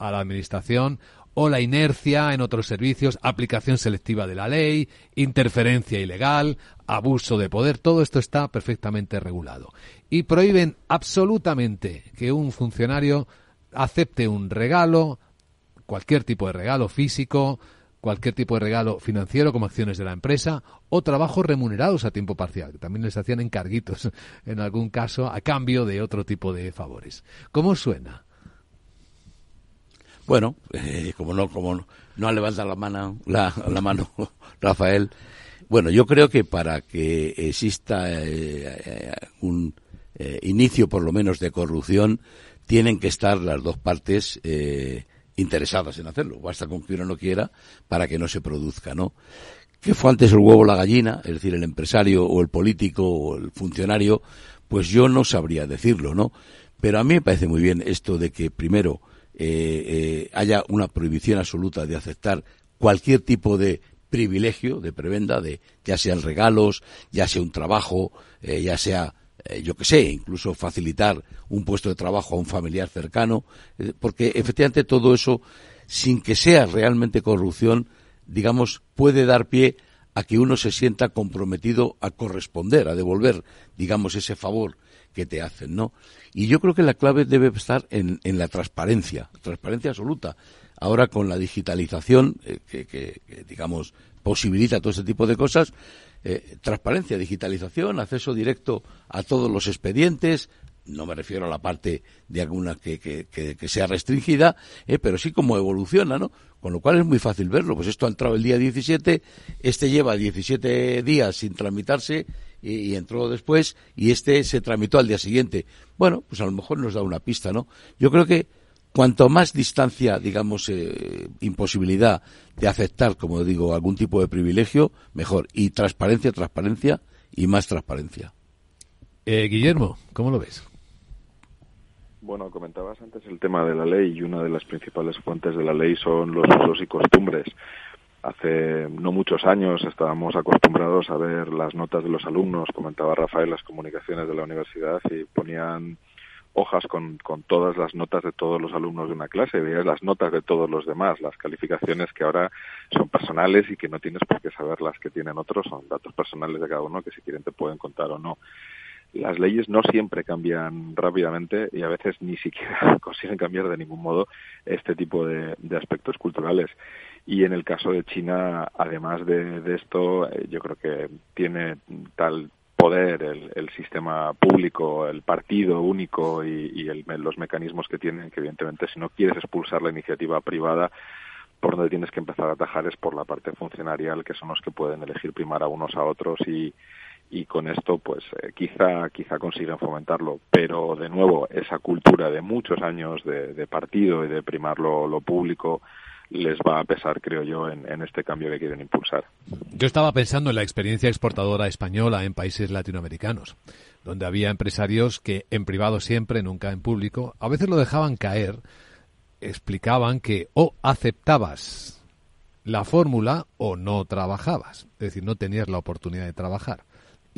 a la Administración, o la inercia en otros servicios, aplicación selectiva de la ley, interferencia ilegal, abuso de poder, todo esto está perfectamente regulado. Y prohíben absolutamente que un funcionario acepte un regalo, cualquier tipo de regalo físico, cualquier tipo de regalo financiero como acciones de la empresa o trabajos remunerados a tiempo parcial, que también les hacían encarguitos en algún caso a cambio de otro tipo de favores. ¿Cómo suena? Bueno, eh, como no, como no, no levanta la mano, la, mano Rafael. Bueno, yo creo que para que exista eh, eh, un inicio, por lo menos, de corrupción, tienen que estar las dos partes interesadas en hacerlo. Basta con que uno no quiera para que no se produzca, ¿no? ¿Qué fue antes el huevo o la gallina? Es decir, el empresario o el político o el funcionario, pues yo no sabría decirlo, ¿no? Pero a mí me parece muy bien esto de que primero eh, eh, haya una prohibición absoluta de aceptar cualquier tipo de privilegio, de prebenda, de ya sean regalos, ya sea un trabajo, eh, ya sea, yo que sé, incluso facilitar un puesto de trabajo a un familiar cercano, porque efectivamente todo eso, sin que sea realmente corrupción, digamos, puede dar pie a que uno se sienta comprometido a corresponder, a devolver, digamos, ese favor que te hacen, ¿no? Y yo creo que la clave debe estar en, en la transparencia, transparencia absoluta. Ahora con la digitalización, eh, que, digamos, posibilita todo ese tipo de cosas, eh, transparencia, digitalización, acceso directo a todos los expedientes, no me refiero a la parte de alguna que, que, que, sea restringida, eh, pero sí como evoluciona, ¿no? Con lo cual es muy fácil verlo. Pues esto ha entrado el día 17, este lleva 17 días sin tramitarse y, entró después y este se tramitó al día siguiente. Bueno, pues a lo mejor nos da una pista, ¿no? Yo creo que cuanto más distancia, digamos, eh, imposibilidad de aceptar, como digo, algún tipo de privilegio, mejor. Y transparencia, transparencia y más transparencia. Eh, Guillermo, ¿cómo lo ves? Bueno, comentabas antes el tema de la ley y una de las principales fuentes de la ley son los usos y costumbres. Hace no muchos años estábamos acostumbrados a ver las notas de los alumnos, comentaba Rafael, las comunicaciones de la universidad y ponían hojas con, con todas las notas de todos los alumnos de una clase, veías las notas de todos los demás, las calificaciones que ahora son personales y que no tienes por qué saber las que tienen otros, son datos personales de cada uno que si quieren te pueden contar o no las leyes no siempre cambian rápidamente y a veces ni siquiera consiguen cambiar de ningún modo este tipo de, aspectos culturales. Y en el caso de China, además de, esto, eh, yo creo que tiene tal poder, el, el, sistema público, el partido único y, y el, los mecanismos que tienen, que evidentemente si no quieres expulsar la iniciativa privada, por donde tienes que empezar a atajar es por la parte funcionarial, que son los que pueden elegir primar a unos a otros y, y con esto pues eh, quizá quizá consigan fomentarlo pero de nuevo esa cultura de muchos años de, partido y de primar lo, público les va a pesar, creo yo, en, este cambio que quieren impulsar. Yo estaba pensando en la experiencia exportadora española en países latinoamericanos, donde había empresarios que en privado siempre, nunca en público, a veces lo dejaban caer, explicaban que o aceptabas la fórmula o no trabajabas, es decir, no tenías la oportunidad de trabajar.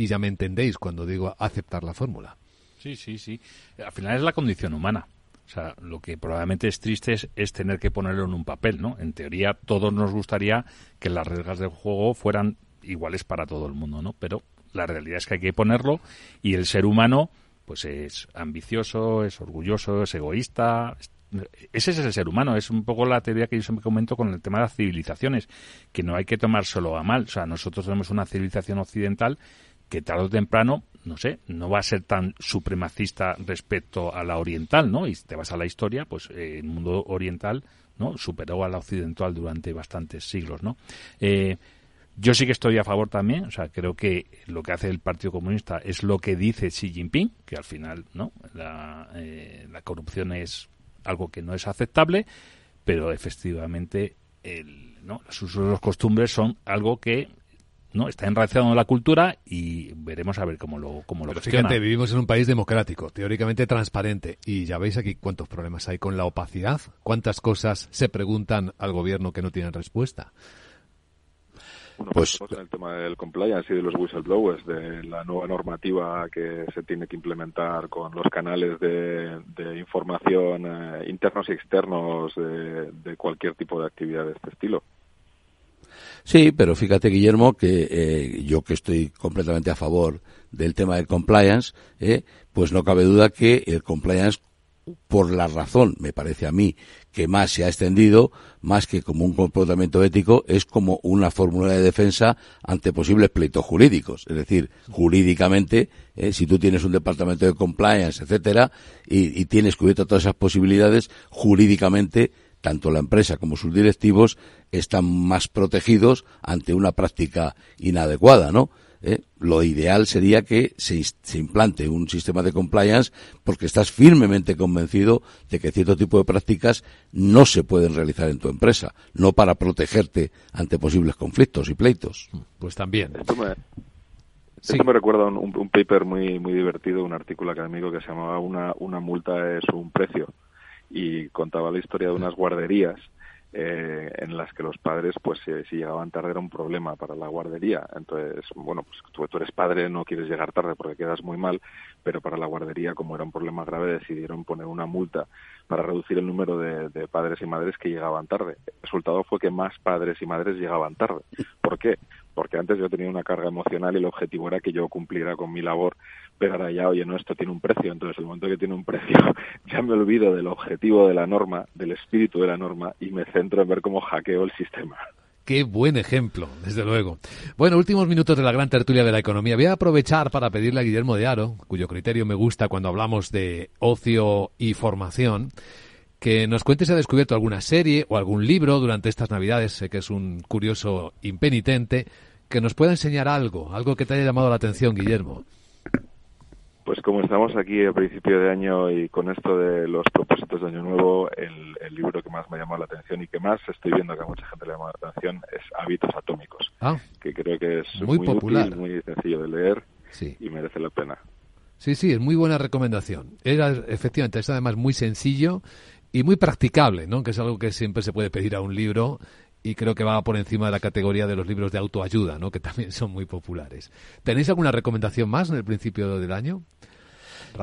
Y ya me entendéis cuando digo aceptar la fórmula. Sí, sí, sí. Al final es la condición humana. O sea, lo que probablemente es triste es, tener que ponerlo en un papel, ¿no? En teoría, todos nos gustaría que las reglas del juego fueran iguales para todo el mundo, ¿no? Pero la realidad es que hay que ponerlo y el ser humano, pues es ambicioso, es orgulloso, es egoísta. Ese es el ser humano, es un poco la teoría que yo siempre comento con el tema de las civilizaciones, que no hay que tomárselo a mal. O sea, nosotros tenemos una civilización occidental que tarde o temprano no sé, no va a ser tan supremacista respecto a la oriental, ¿no? Y te vas a la historia, pues eh, el mundo oriental, ¿no? Superó a la occidental durante bastantes siglos, ¿no? Eh, yo sí que estoy a favor también, o sea, creo que lo que hace el Partido Comunista es lo que dice Xi Jinping, que al final, ¿no? La, eh, corrupción es algo que no es aceptable, pero efectivamente el, ¿no? Sus los costumbres son algo que no está enraizado en la cultura y veremos a ver cómo lo cómo lo Fíjate, vivimos en un país democrático, teóricamente transparente y ya veis aquí cuántos problemas hay con la opacidad, cuántas cosas se preguntan al gobierno que no tienen respuesta. Bueno, pues en el tema del compliance y de los whistleblowers, de la nueva normativa que se tiene que implementar con los canales de, de información eh, internos y externos de, de cualquier tipo de actividad de este estilo. Sí, pero fíjate, Guillermo, que eh, yo que estoy completamente a favor del tema del compliance, eh, pues no cabe duda que el compliance, por la razón, me parece a mí, que más se ha extendido, más que como un comportamiento ético, es como una fórmula de defensa ante posibles pleitos jurídicos. Es decir, jurídicamente, eh, si tú tienes un departamento de compliance, etcétera, y, y tienes cubierto todas esas posibilidades, jurídicamente tanto la empresa como sus directivos están más protegidos ante una práctica inadecuada, ¿no? ¿Eh? Lo ideal sería que se, se, implante un sistema de compliance porque estás firmemente convencido de que cierto tipo de prácticas no se pueden realizar en tu empresa, no para protegerte ante posibles conflictos y pleitos. Pues también. Esto me, sí. esto me recuerda un, un, un, paper muy, muy divertido, un artículo académico que se llamaba Una, una multa es un precio y contaba la historia de unas guarderías eh, en las que los padres, pues si, llegaban tarde era un problema para la guardería. Entonces, bueno, pues tú, tú, eres padre, no quieres llegar tarde porque quedas muy mal, pero para la guardería, como era un problema grave, decidieron poner una multa para reducir el número de, de padres y madres que llegaban tarde. El resultado fue que más padres y madres llegaban tarde. ¿Por qué? Porque antes yo tenía una carga emocional y el objetivo era que yo cumpliera con mi labor pero ahora ya, oye, no, esto tiene un precio, entonces el momento que tiene un precio, ya me olvido del objetivo de la norma, del espíritu de la norma, y me centro en ver cómo hackeo el sistema. Qué buen ejemplo, desde luego. Bueno, últimos minutos de la gran tertulia de la economía. Voy a aprovechar para pedirle a Guillermo de Aro, cuyo criterio me gusta cuando hablamos de ocio y formación, que nos cuente si ha descubierto alguna serie o algún libro durante estas Navidades, sé que es un curioso impenitente, que nos pueda enseñar algo, algo que te haya llamado la atención, Guillermo. Pues como estamos aquí a principio de año y con esto de los propósitos de Año Nuevo, el, el, libro que más me ha llamado la atención y que más estoy viendo que a mucha gente le llama la atención es Hábitos Atómicos, ah, que creo que es muy, muy popular. útil, muy sencillo de leer sí. y merece la pena. Sí, sí, es muy buena recomendación. Era efectivamente, es además muy sencillo y muy practicable, ¿no? Que es algo que siempre se puede pedir a un libro y creo que va por encima de la categoría de los libros de autoayuda, ¿no? que también son muy populares. ¿Tenéis alguna recomendación más en el principio del año?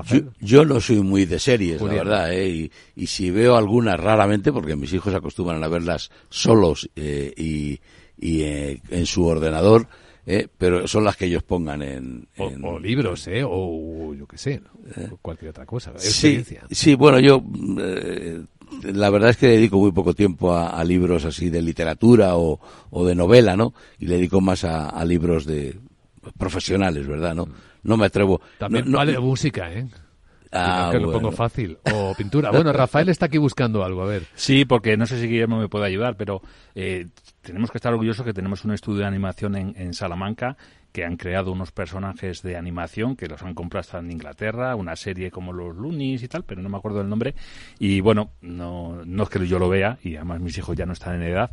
Yo, yo, no soy muy de series, Julián. la verdad, ¿eh? y, y, si veo alguna raramente, porque mis hijos acostumbran a verlas solos eh, y, y eh, en su ordenador, eh, pero son las que ellos pongan en... en... O, o, libros, ¿eh? O yo qué sé, Eh. ¿no? cualquier otra cosa. Sí, sí, bueno, yo eh, la verdad es que dedico muy poco tiempo a, a libros así de literatura o, o, de novela, ¿no? Y le dedico más a, a libros de, profesionales, ¿verdad? No, no me atrevo. También no, vale música, ¿eh? Ah, que lo pongo fácil. O pintura. Bueno, Rafael está aquí buscando algo, a ver. Sí, porque no sé si Guillermo me puede ayudar, pero eh, tenemos que estar orgullosos que tenemos un estudio de animación en, en, Salamanca que han creado unos personajes de animación que los han comprado hasta en Inglaterra, una serie como los Loonies y tal, pero no me acuerdo del nombre. Y bueno, no, no es que yo lo vea, y además mis hijos ya no están en edad,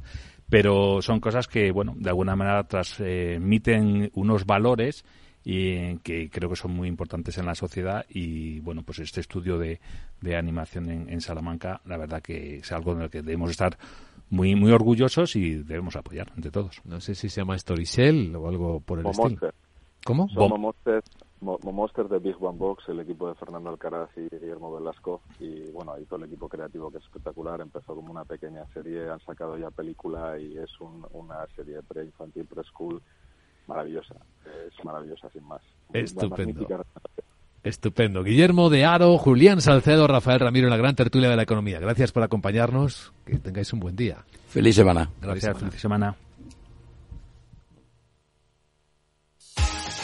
pero son cosas que, bueno, de alguna manera transmiten unos valores y que creo que son muy importantes en la sociedad. Y bueno pues este estudio de, de animación en, en, Salamanca la verdad que es algo en el que debemos estar muy muy orgullosos y debemos apoyar entre todos. No sé si se llama Storycell o algo por el Momonster. estilo. ¿cómo? Momonster, Momonster de Big One Box el equipo de Fernando Alcaraz y Guillermo Velasco. Y bueno ahí todo el equipo creativo que es espectacular. Empezó como una pequeña serie han sacado ya película y es un, una serie pre-infantil pre-school maravillosa, es maravillosa sin más. Estupendo. Estupendo. Guillermo de Aro, Julián Salcedo, Rafael Ramiro en la gran tertulia de la economía. Gracias por acompañarnos. Que tengáis un buen día. Feliz semana. Gracias, feliz semana.